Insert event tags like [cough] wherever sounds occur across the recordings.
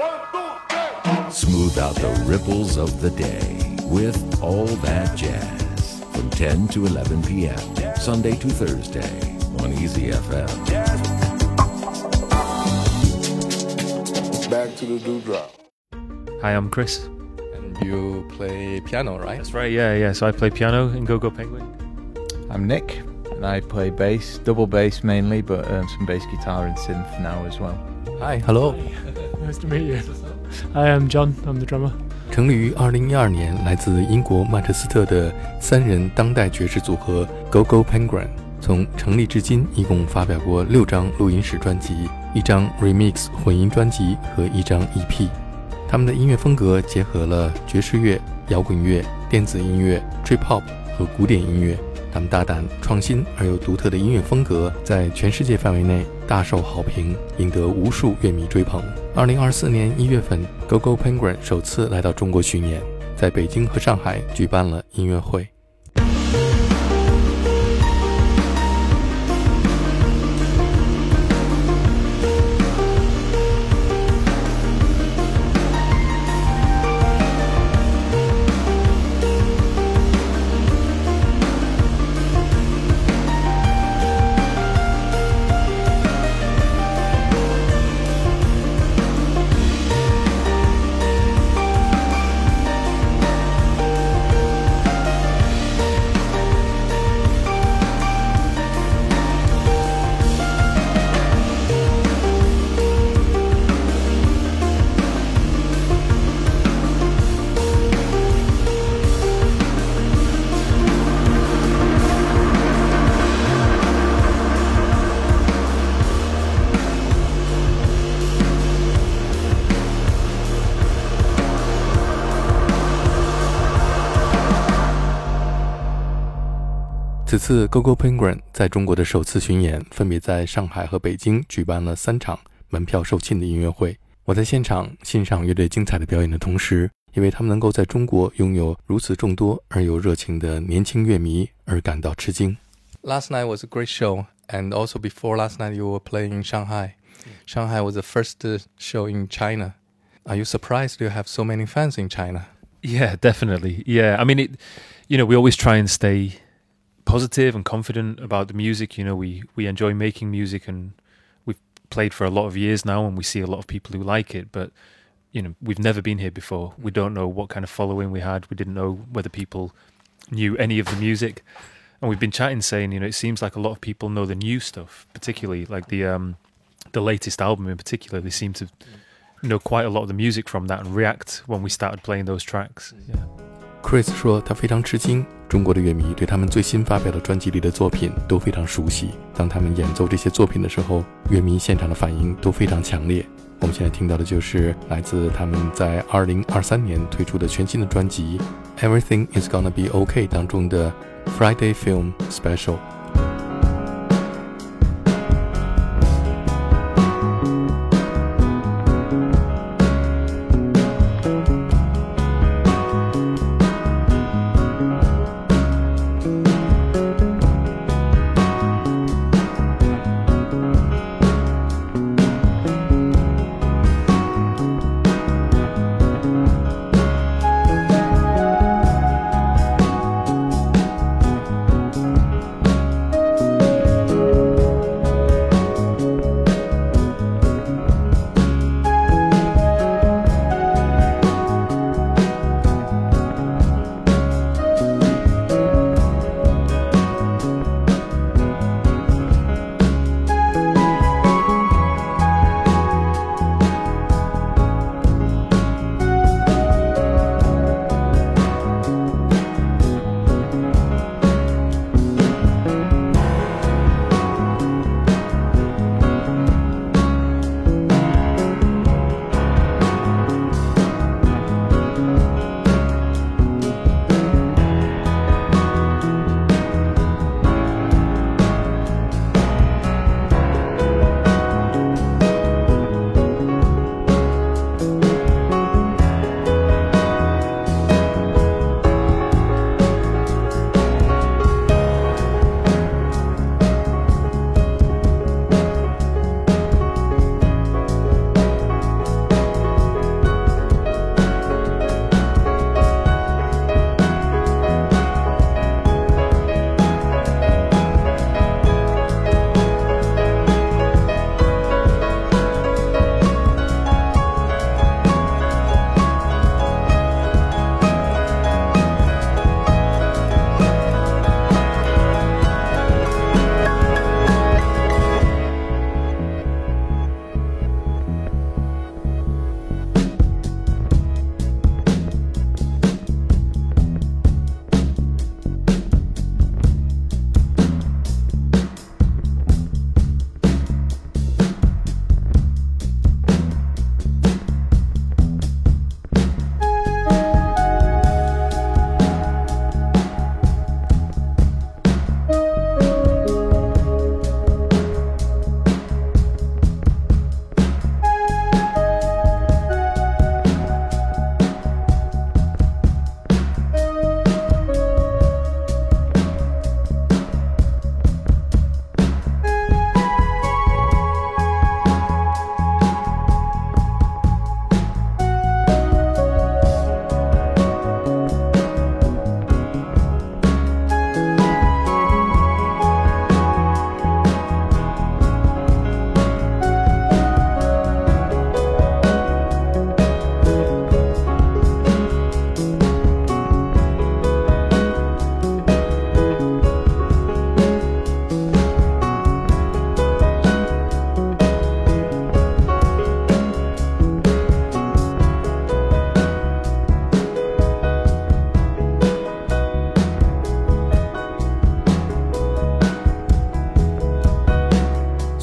Smooth out the ripples of the day with All That Jazz from 10 to 11 p.m. Sunday to Thursday on Easy FM. Back to the dewdrop. Hi, I'm Chris. And you play piano, right? That's right, yeah, yeah. So I play piano in Go Go Penguin. I'm Nick, and I play bass, double bass mainly, but um, some bass guitar and synth now as well. Hi, hello. Nice to meet you. I am John. I'm the drummer. 成立于二零一二年，来自英国曼彻斯特的三人当代爵士组合 Go Go Penguin，从成立至今一共发表过六张录音室专辑、一张 Remix 混音专辑和一张 EP。他们的音乐风格结合了爵士乐、摇滚乐、电子音乐、Trip Hop 和古典音乐。他们大胆、创新而又独特的音乐风格，在全世界范围内大受好评，赢得无数乐迷追捧。二零二四年一月份，Go Go Penguin 首次来到中国巡演，在北京和上海举办了音乐会。此次 Go Go Penguin 在中国的首次巡演，分别在上海和北京举办了三场门票售罄的音乐会。我在现场欣赏乐队精彩的表演的同时，也为他们能够在中国拥有如此众多而又热情的年轻乐迷而感到吃惊。Last night was a great show, and also before last night you were playing in Shanghai. Shanghai was the first show in China. Are you surprised you have so many fans in China? Yeah, definitely. Yeah, I mean, it. You know, we always try and stay positive and confident about the music. You know, we we enjoy making music, and we've played for a lot of years now, and we see a lot of people who like it. But you know, we've never been here before. We mm. don't know what kind of following we had. We didn't know whether people knew any of the music. And we've been chatting, saying, you know, it seems like a lot of people know the new stuff, particularly like the um, the latest album in particular. They seem to mm. know quite a lot of the music from that and react when we started playing those tracks. Mm. Yeah. Chris 说，他非常吃惊，中国的乐迷对他们最新发表的专辑里的作品都非常熟悉。当他们演奏这些作品的时候，乐迷现场的反应都非常强烈。我们现在听到的就是来自他们在2023年推出的全新的专辑《Everything Is Gonna Be OK》当中的 Friday Film Special。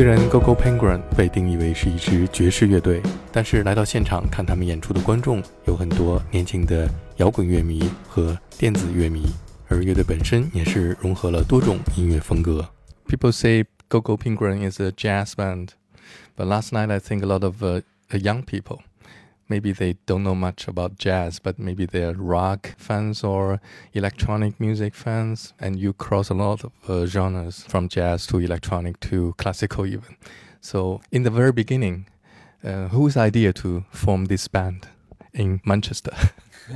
虽然 GoGo Penguin 被定义为是一支爵士乐队，但是来到现场看他们演出的观众有很多年轻的摇滚乐迷和电子乐迷，而乐队本身也是融合了多种音乐风格。People say GoGo Penguin is a jazz band, but last night I think a lot of uh, young people maybe they don't know much about jazz, but maybe they're rock fans or electronic music fans, and you cross a lot of uh, genres from jazz to electronic to classical even. So in the very beginning, uh, whose idea to form this band in Manchester?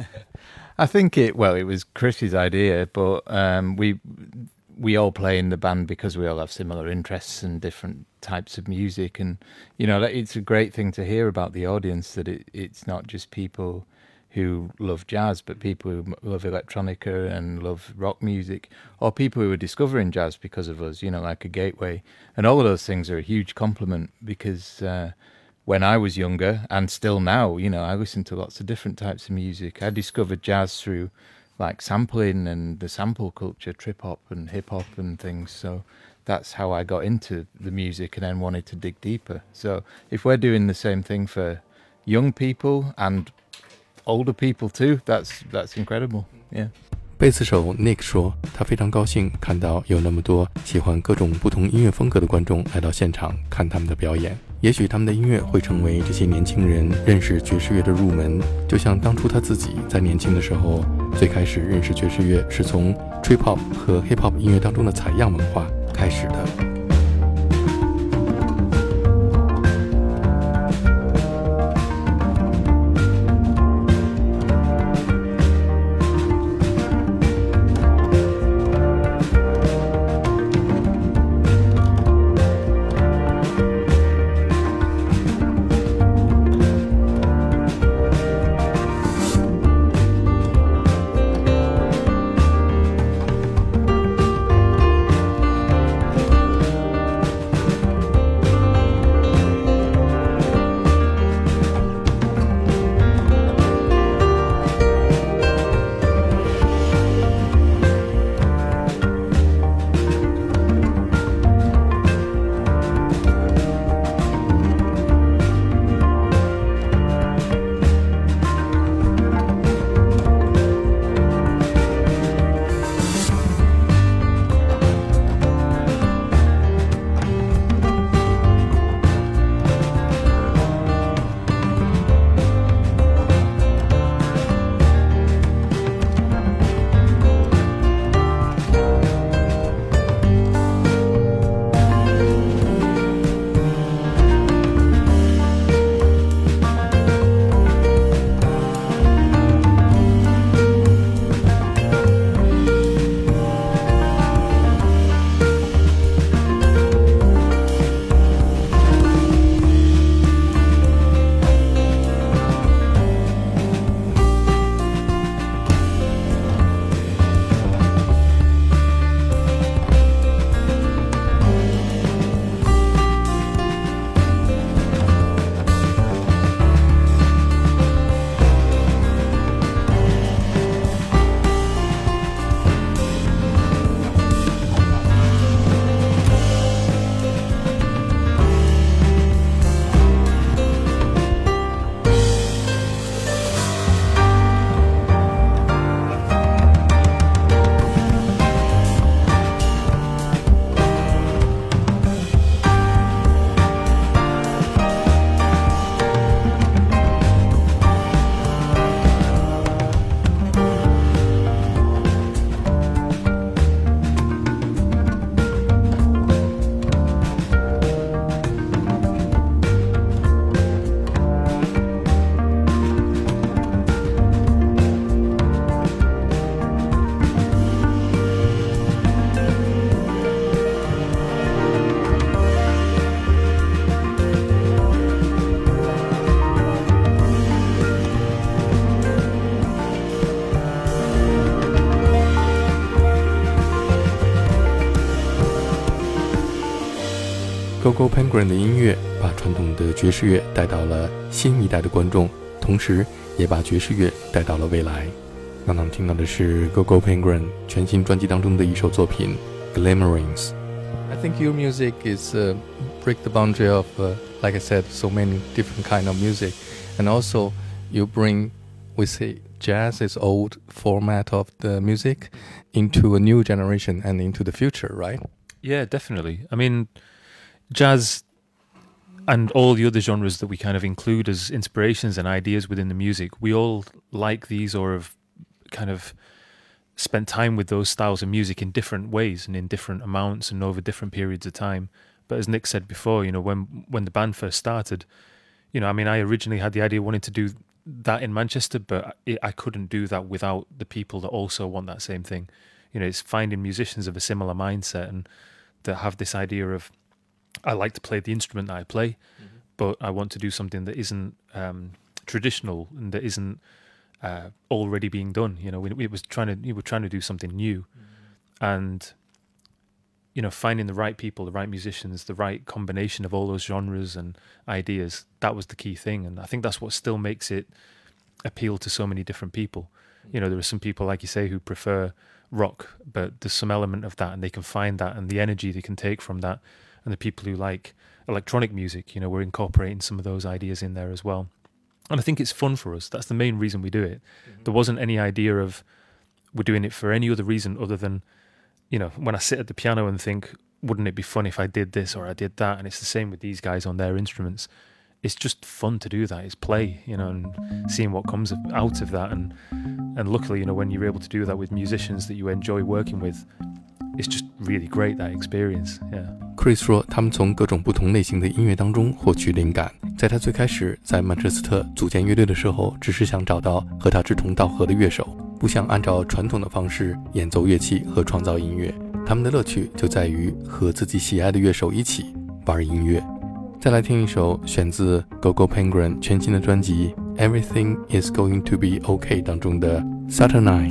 [laughs] I think it well, it was Chris's idea, but um, we we all play in the band because we all have similar interests and different types of music. And you know it's a great thing to hear about the audience that it, it's not just people who love jazz but people who love electronica and love rock music or people who are discovering jazz because of us you know like a gateway. And all of those things are a huge compliment because uh, when I was younger and still now you know I listen to lots of different types of music. I discovered jazz through like sampling and the sample culture, trip hop and hip hop and things. So that's how I got into the music and then wanted to dig deeper. So if we're doing the same thing for young people and older people too, that's that's incredible. Yeah. 贝斯手 Nick 说：“他非常高兴看到有那么多喜欢各种不同音乐风格的观众来到现场看他们的表演。也许他们的音乐会成为这些年轻人认识爵士乐的入门，就像当初他自己在年轻的时候， 最开始认识爵士乐是从 trip hop 和 hip hop 音乐当中的采样文化开始的。” Gogo Penguin 的音乐把传统的爵士乐带到了新一代的观众，同时也把爵士乐带到了未来。刚才我们听到的是 GoGo Penguin 全新专辑当中的一首作品《Glamorings》。I think your music is、uh, break the boundary of,、uh, like I said, so many different kind of music, and also you bring, we say, jazz is old format of the music into a new generation and into the future, right? Yeah, definitely. I mean jazz and all the other genres that we kind of include as inspirations and ideas within the music, we all like these or have kind of spent time with those styles of music in different ways and in different amounts and over different periods of time. But as Nick said before, you know, when when the band first started, you know, I mean, I originally had the idea of wanting to do that in Manchester, but it, I couldn't do that without the people that also want that same thing. You know, it's finding musicians of a similar mindset and that have this idea of I like to play the instrument that I play, mm-hmm. but I want to do something that isn't um, traditional and that isn't uh, already being done. You know, we, we was trying to we were trying to do something new, mm-hmm. and you know, finding the right people, the right musicians, the right combination of all those genres and ideas. That was the key thing, and I think that's what still makes it appeal to so many different people. You know, there are some people, like you say, who prefer rock, but there's some element of that, and they can find that and the energy they can take from that. And the people who like electronic music, you know, we're incorporating some of those ideas in there as well. And I think it's fun for us. That's the main reason we do it. Mm-hmm. There wasn't any idea of we're doing it for any other reason other than you know, when I sit at the piano and think, wouldn't it be fun if I did this or I did that? And it's the same with these guys on their instruments. It's just fun to do that. It's play, you know, and seeing what comes out of that. And and luckily, you know, when you're able to do that with musicians that you enjoy working with, it's just really great that experience. Yeah. Chris 说，他们从各种不同类型的音乐当中获取灵感。在他最开始在曼彻斯特组建乐队的时候，只是想找到和他志同道合的乐手。不想按照传统的方式演奏乐器和创造音乐，他们的乐趣就在于和自己喜爱的乐手一起玩音乐。再来听一首选自 GoGo Penguin 全新的专辑《Everything Is Going to Be OK》当中的《Saturday》。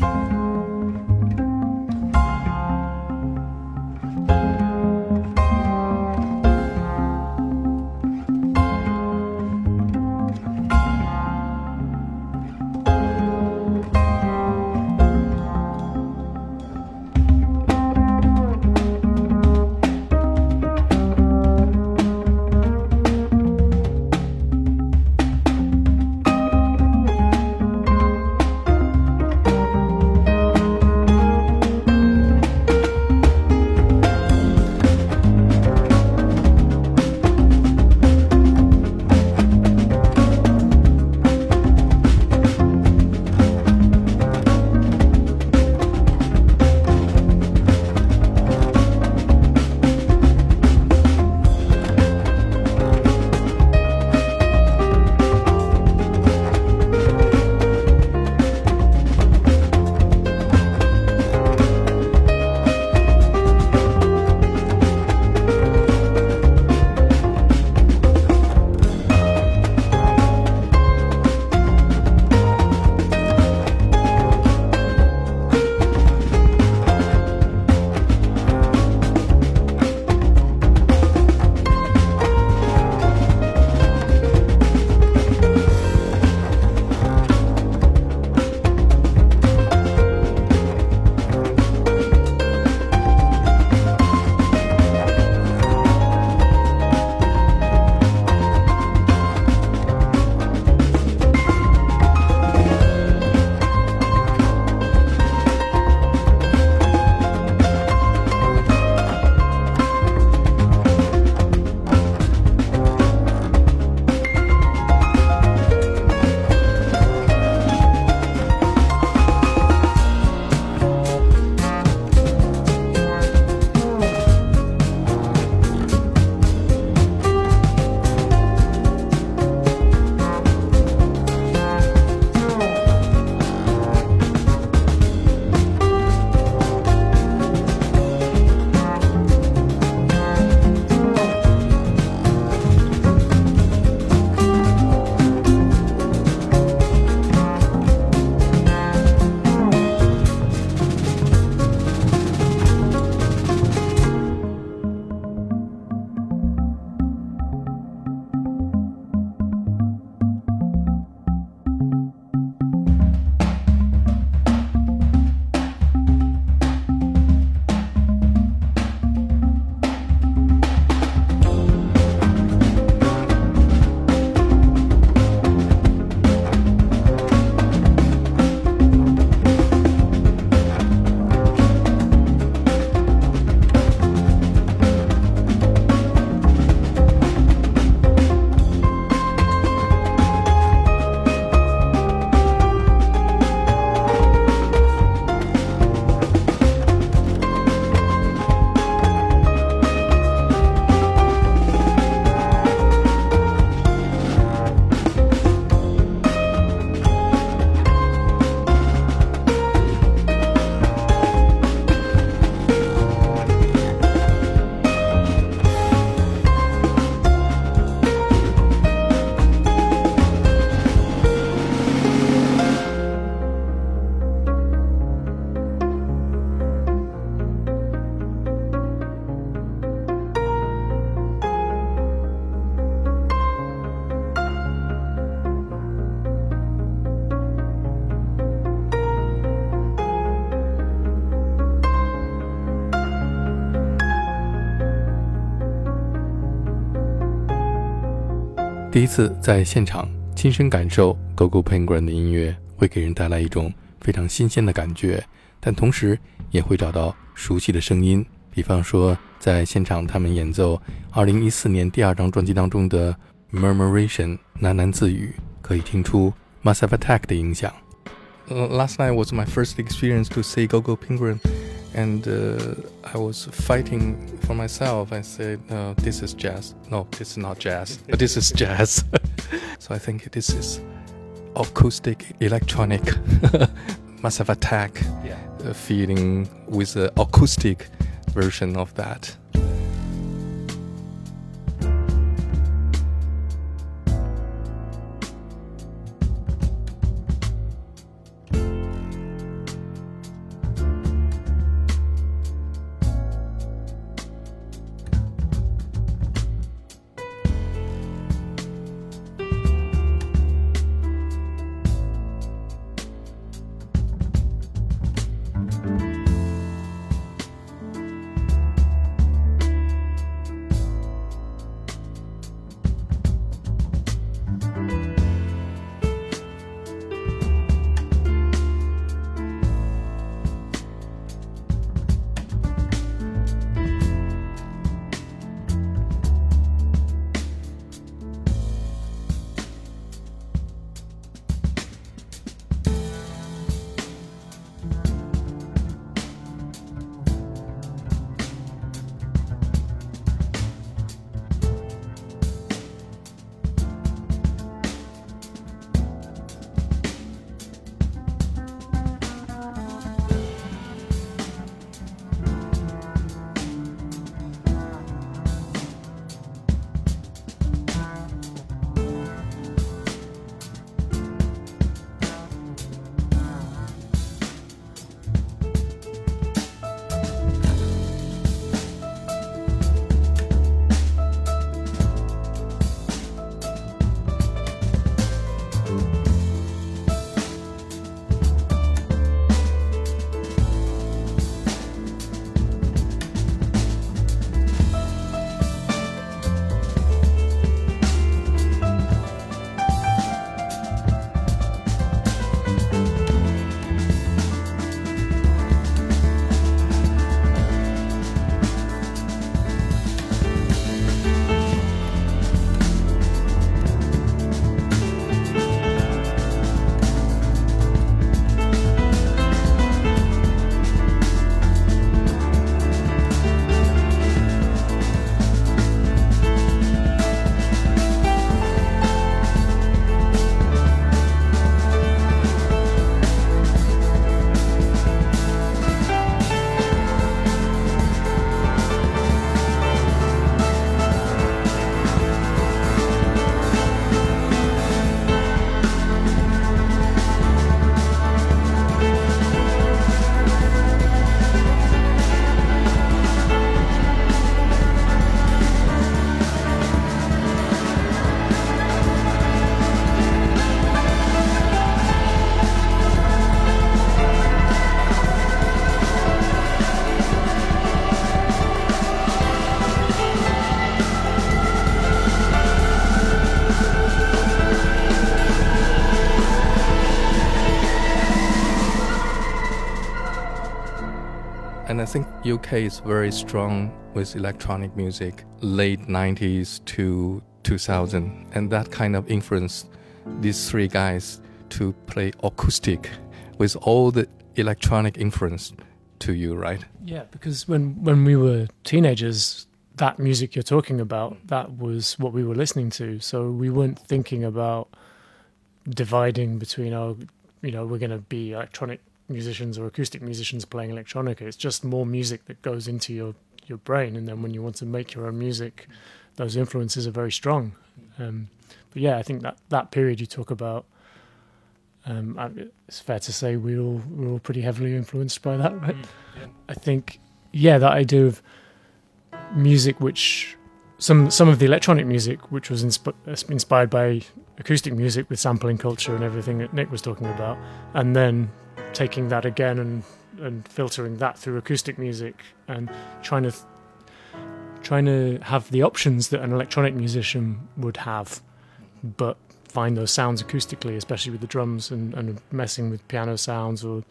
第一次在现场亲身感受 GoGo Penguin 的音乐，会给人带来一种非常新鲜的感觉，但同时也会找到熟悉的声音。比方说，在现场他们演奏2014年第二张专辑当中的 Murmuration 喃喃自语，可以听出 Massive Attack 的影响。Last night was my first experience to see GoGo Penguin. And uh, I was fighting for myself. I said, uh, "This is jazz. No, this is not jazz. But this is jazz." [laughs] so I think this is acoustic electronic [laughs] massive attack yeah. uh, feeling with the acoustic version of that. UK is very strong with electronic music, late 90s to 2000, and that kind of influenced these three guys to play acoustic with all the electronic influence to you, right? Yeah, because when when we were teenagers, that music you're talking about, that was what we were listening to. So we weren't thinking about dividing between oh, you know, we're going to be electronic musicians or acoustic musicians playing electronica. It's just more music that goes into your your brain, and then when you want to make your own music, those influences are very strong. Um, but yeah, I think that that period you talk about, um, it's fair to say we all we're all pretty heavily influenced by that, right? Mm, yeah. I think yeah, that idea of music which some some of the electronic music which was insp- inspired by acoustic music with sampling culture and everything that Nick was talking about, and then taking that again and and filtering that through acoustic music and trying to trying to have the options that an electronic musician would have but find those sounds acoustically, especially with the drums and, and messing with piano sounds or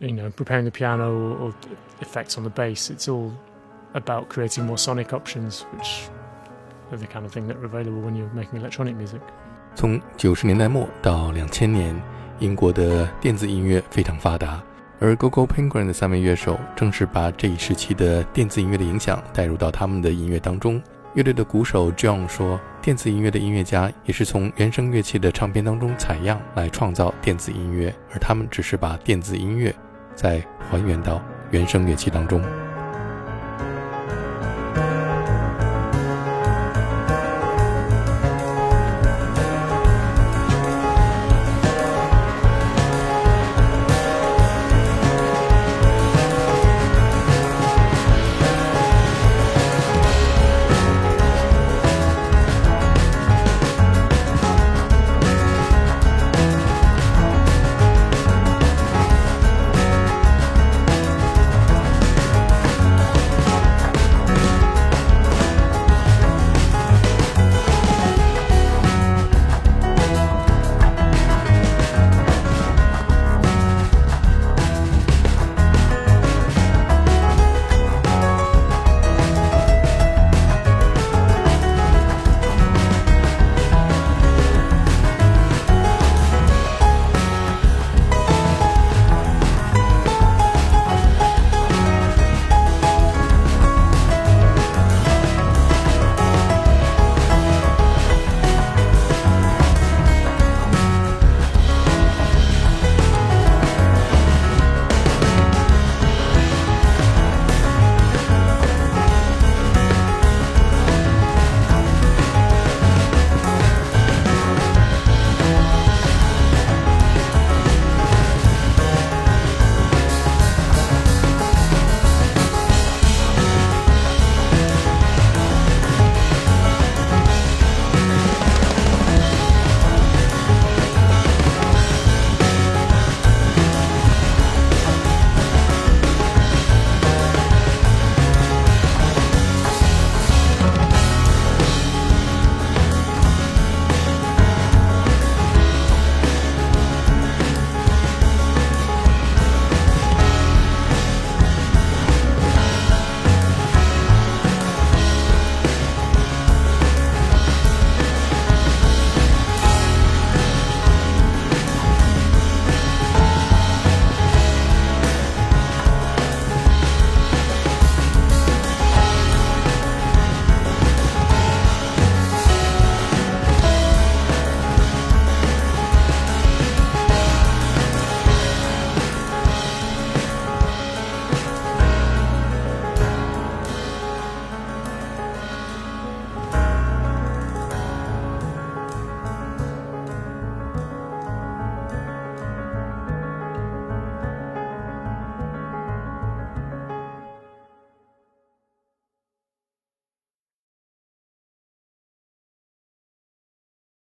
you know preparing the piano or, or effects on the bass. It's all about creating more sonic options, which are the kind of thing that are available when you're making electronic music. 从九十年代末到两千年， 英国的电子音乐非常发达，而 GoGo Penguin 的三位乐手正是把这一时期的电子音乐的影响带入到他们的音乐当中。乐队的鼓手 John 说：“电子音乐的音乐家也是从原声乐器的唱片当中采样来创造电子音乐，而他们只是把电子音乐再还原到原声乐器当中。”